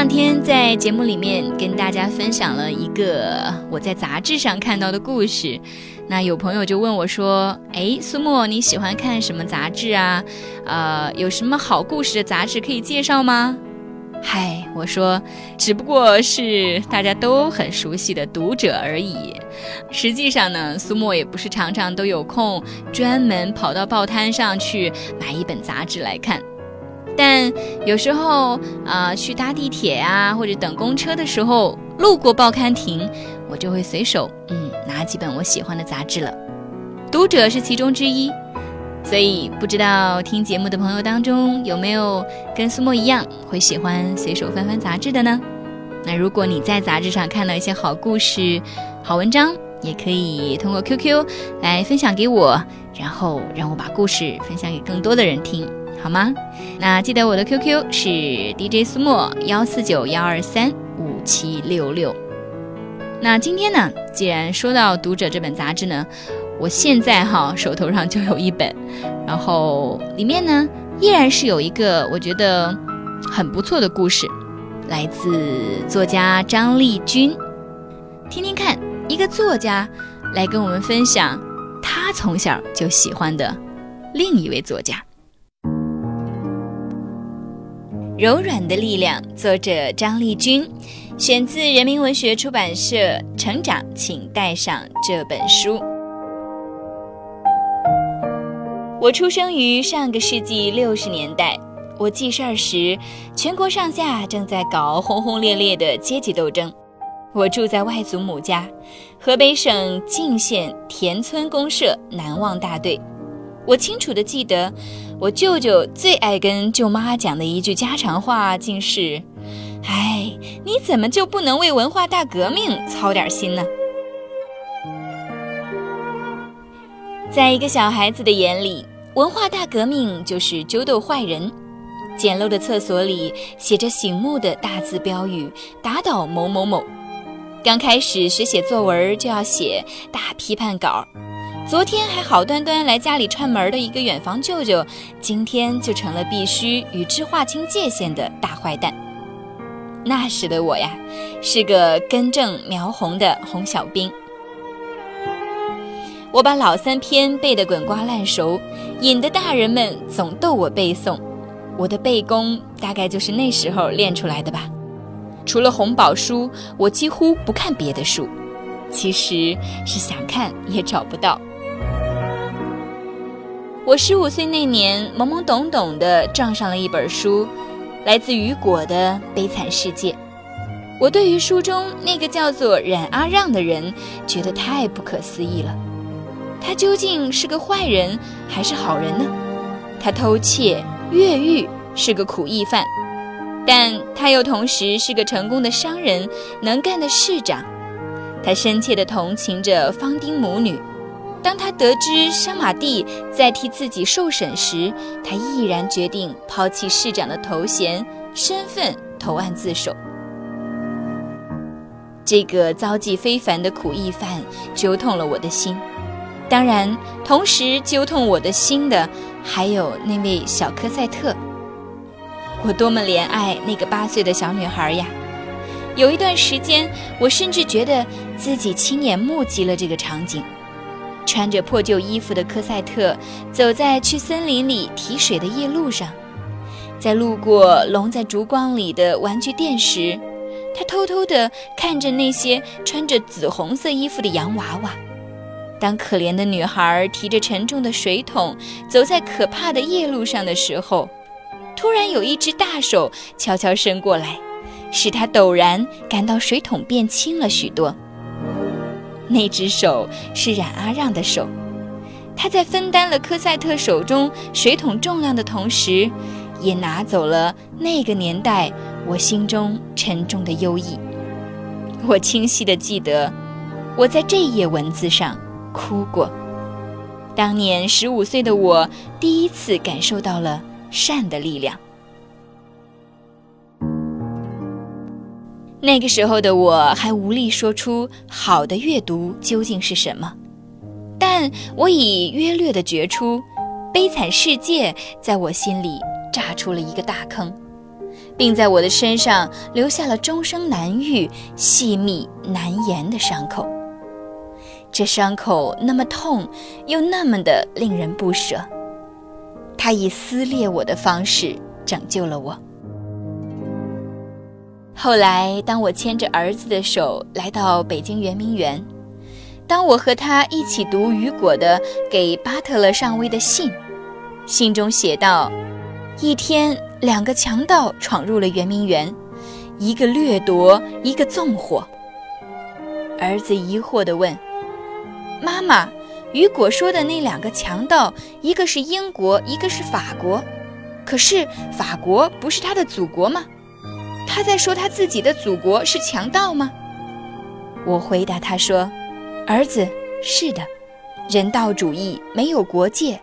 两天在节目里面跟大家分享了一个我在杂志上看到的故事，那有朋友就问我说：“哎，苏沫，你喜欢看什么杂志啊？呃，有什么好故事的杂志可以介绍吗？”嗨，我说，只不过是大家都很熟悉的读者而已。实际上呢，苏沫也不是常常都有空专门跑到报摊上去买一本杂志来看。但有时候啊，去搭地铁呀，或者等公车的时候，路过报刊亭，我就会随手嗯拿几本我喜欢的杂志了。读者是其中之一，所以不知道听节目的朋友当中有没有跟苏沫一样会喜欢随手翻翻杂志的呢？那如果你在杂志上看到一些好故事、好文章，也可以通过 QQ 来分享给我，然后让我把故事分享给更多的人听。好吗？那记得我的 QQ 是 DJ 苏墨幺四九幺二三五七六六。那今天呢，既然说到《读者》这本杂志呢，我现在哈手头上就有一本，然后里面呢依然是有一个我觉得很不错的故事，来自作家张丽君。听听看，一个作家来跟我们分享他从小就喜欢的另一位作家。柔软的力量，作者张丽君，选自人民文学出版社《成长，请带上这本书》。我出生于上个世纪六十年代，我记事儿时，全国上下正在搞轰轰烈烈的阶级斗争。我住在外祖母家，河北省泾县田村公社南望大队。我清楚的记得，我舅舅最爱跟舅妈讲的一句家常话，竟是：“哎，你怎么就不能为文化大革命操点心呢？”在一个小孩子的眼里，文化大革命就是揪斗坏人。简陋的厕所里写着醒目的大字标语：“打倒某某某。”刚开始学写作文，就要写大批判稿。昨天还好端端来家里串门的一个远房舅舅，今天就成了必须与之划清界限的大坏蛋。那时的我呀，是个根正苗红的红小兵。我把老三篇背得滚瓜烂熟，引得大人们总逗我背诵。我的背功大概就是那时候练出来的吧。除了红宝书，我几乎不看别的书，其实是想看也找不到。我十五岁那年，懵懵懂懂地撞上了一本书，来自雨果的《悲惨世界》。我对于书中那个叫做冉阿让的人，觉得太不可思议了。他究竟是个坏人还是好人呢？他偷窃、越狱，是个苦役犯，但他又同时是个成功的商人、能干的市长。他深切地同情着方丁母女。当他得知沙马蒂在替自己受审时，他毅然决定抛弃市长的头衔、身份，投案自首。这个遭际非凡的苦役犯揪痛了我的心，当然，同时揪痛我的心的还有那位小科赛特。我多么怜爱那个八岁的小女孩呀！有一段时间，我甚至觉得自己亲眼目击了这个场景。穿着破旧衣服的科赛特走在去森林里提水的夜路上，在路过笼在烛光里的玩具店时，他偷偷地看着那些穿着紫红色衣服的洋娃娃。当可怜的女孩提着沉重的水桶走在可怕的夜路上的时候，突然有一只大手悄悄伸过来，使他陡然感到水桶变轻了许多。那只手是冉阿让的手，他在分担了科赛特手中水桶重量的同时，也拿走了那个年代我心中沉重的忧郁。我清晰地记得，我在这页文字上哭过。当年十五岁的我，第一次感受到了善的力量。那个时候的我还无力说出好的阅读究竟是什么，但我已约略地觉出，《悲惨世界》在我心里炸出了一个大坑。《并在我的身上留下了终生难愈、细密难言的伤口。这伤口那么痛，又那么的令人不舍。它以撕裂我的方式拯救了我。后来，当我牵着儿子的手来到北京圆明园，当我和他一起读雨果的给巴特勒上尉的信，信中写道：一天，两个强盗闯入了圆明园，一个掠夺，一个纵火。儿子疑惑地问：“妈妈，雨果说的那两个强盗，一个是英国，一个是法国，可是法国不是他的祖国吗？”他在说他自己的祖国是强盗吗？我回答他说：“儿子，是的，人道主义没有国界，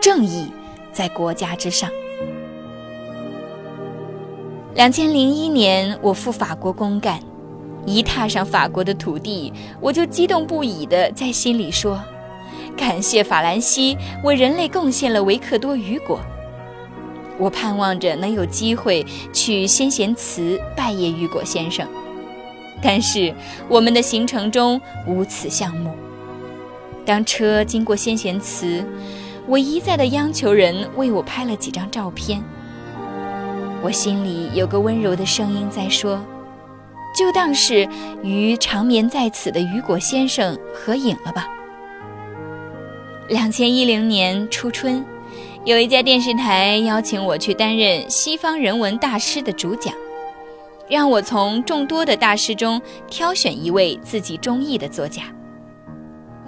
正义在国家之上。”两千零一年，我赴法国公干，一踏上法国的土地，我就激动不已地在心里说：“感谢法兰西为人类贡献了维克多·雨果。”我盼望着能有机会去先贤祠拜谒雨果先生，但是我们的行程中无此项目。当车经过先贤祠，我一再的央求人为我拍了几张照片。我心里有个温柔的声音在说：“就当是与长眠在此的雨果先生合影了吧。”两千一零年初春。有一家电视台邀请我去担任西方人文大师的主讲，让我从众多的大师中挑选一位自己中意的作家。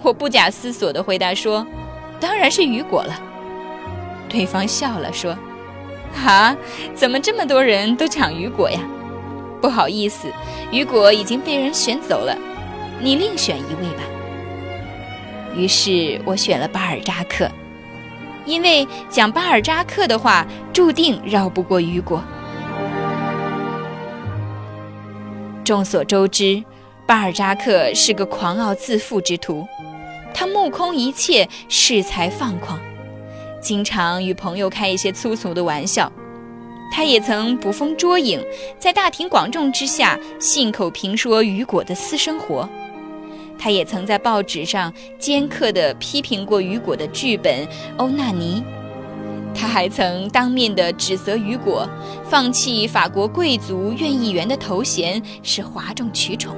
我不假思索地回答说：“当然是雨果了。”对方笑了说：“啊，怎么这么多人都抢雨果呀？不好意思，雨果已经被人选走了，你另选一位吧。”于是我选了巴尔扎克。因为讲巴尔扎克的话，注定绕不过雨果。众所周知，巴尔扎克是个狂傲自负之徒，他目空一切，恃才放旷，经常与朋友开一些粗俗的玩笑。他也曾捕风捉影，在大庭广众之下信口评说雨果的私生活。他也曾在报纸上尖刻地批评过雨果的剧本《欧纳尼》，他还曾当面地指责雨果放弃法国贵族院议员的头衔是哗众取宠。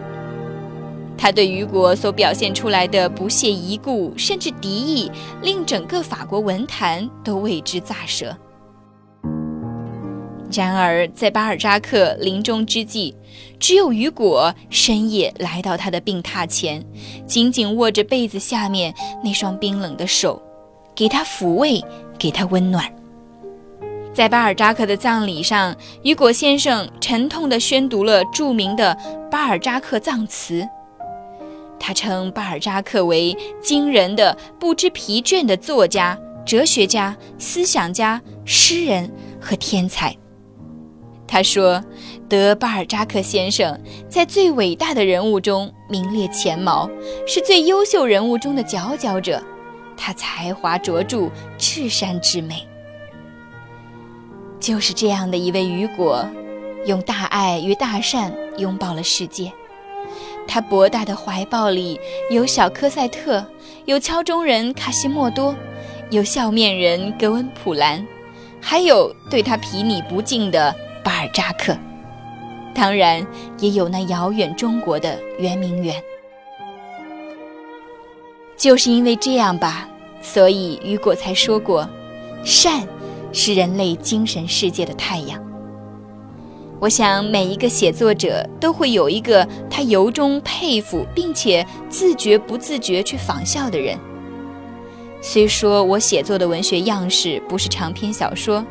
他对雨果所表现出来的不屑一顾甚至敌意，令整个法国文坛都为之咋舌。然而，在巴尔扎克临终之际，只有雨果深夜来到他的病榻前，紧紧握着被子下面那双冰冷的手，给他抚慰，给他温暖。在巴尔扎克的葬礼上，雨果先生沉痛地宣读了著名的巴尔扎克葬词。他称巴尔扎克为惊人的、不知疲倦的作家、哲学家、思想家、诗人和天才。他说：“德巴尔扎克先生在最伟大的人物中名列前茅，是最优秀人物中的佼佼者。他才华卓著，至善至美。就是这样的一位雨果，用大爱与大善拥抱了世界。他博大的怀抱里有小科赛特，有敲钟人卡西莫多，有笑面人格温普兰，还有对他睥睨不尽的。”巴尔扎克，当然也有那遥远中国的圆明园。就是因为这样吧，所以雨果才说过：“善是人类精神世界的太阳。”我想每一个写作者都会有一个他由衷佩服并且自觉不自觉去仿效的人。虽说我写作的文学样式不是长篇小说。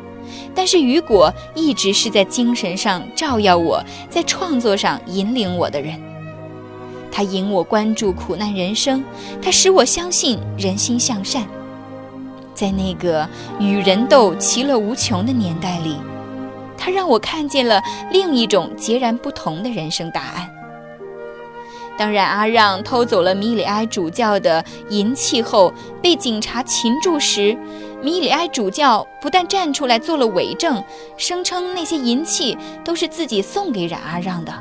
但是雨果一直是在精神上照耀我，在创作上引领我的人。他引我关注苦难人生，他使我相信人心向善。在那个与人斗其乐无穷的年代里，他让我看见了另一种截然不同的人生答案。当冉阿让偷走了米里埃主教的银器后被警察擒住时，米里埃主教不但站出来做了伪证，声称那些银器都是自己送给冉阿让的，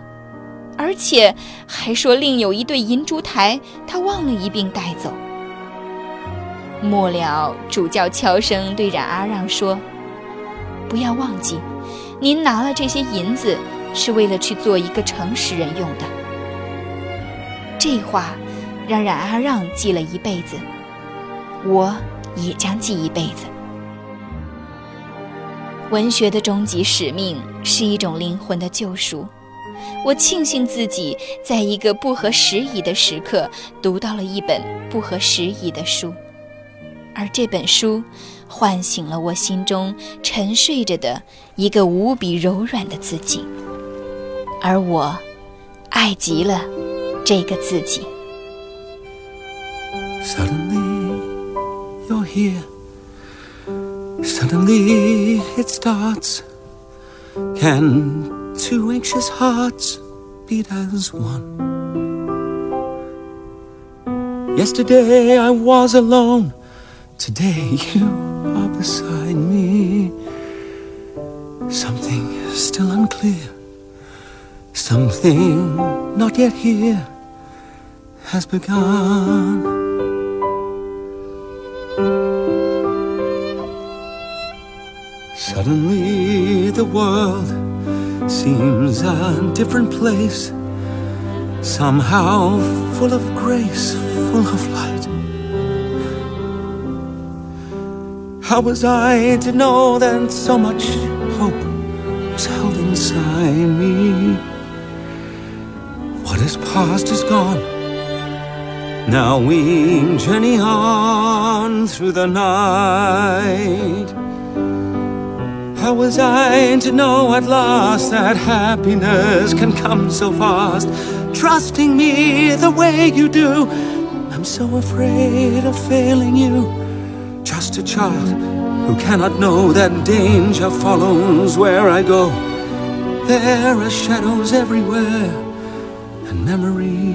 而且还说另有一对银烛台，他忘了一并带走。末了，主教悄声对冉阿让说：“不要忘记，您拿了这些银子，是为了去做一个诚实人用的。”这话让冉阿让记了一辈子，我也将记一辈子。文学的终极使命是一种灵魂的救赎。我庆幸自己在一个不合时宜的时刻读到了一本不合时宜的书。而这本书，唤醒了我心中沉睡着的一个无比柔软的自己，而我，爱极了这个自己。Suddenly you're here. Suddenly it starts. Can two anxious hearts beat as one? Yesterday I was alone. Today you are beside me. Something still unclear, something not yet here has begun. Suddenly the world seems a different place, somehow full of grace, full of light. How was I to know that so much hope was held inside me? What is past is gone. Now we journey on through the night. How was I to know at last that happiness can come so fast? Trusting me the way you do, I'm so afraid of failing you just a child who cannot know that danger follows where I go. There are shadows everywhere and memories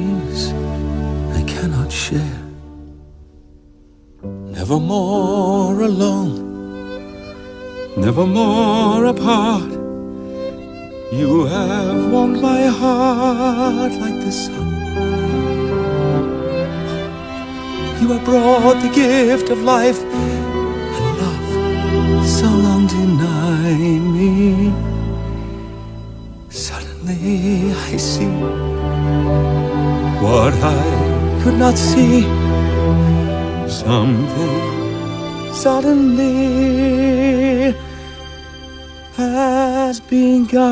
Cannot share. Never more alone, never more apart. You have warmed my heart like the sun. You have brought the gift of life and love so long denied me. Suddenly I see what I could not see. Something suddenly has begun.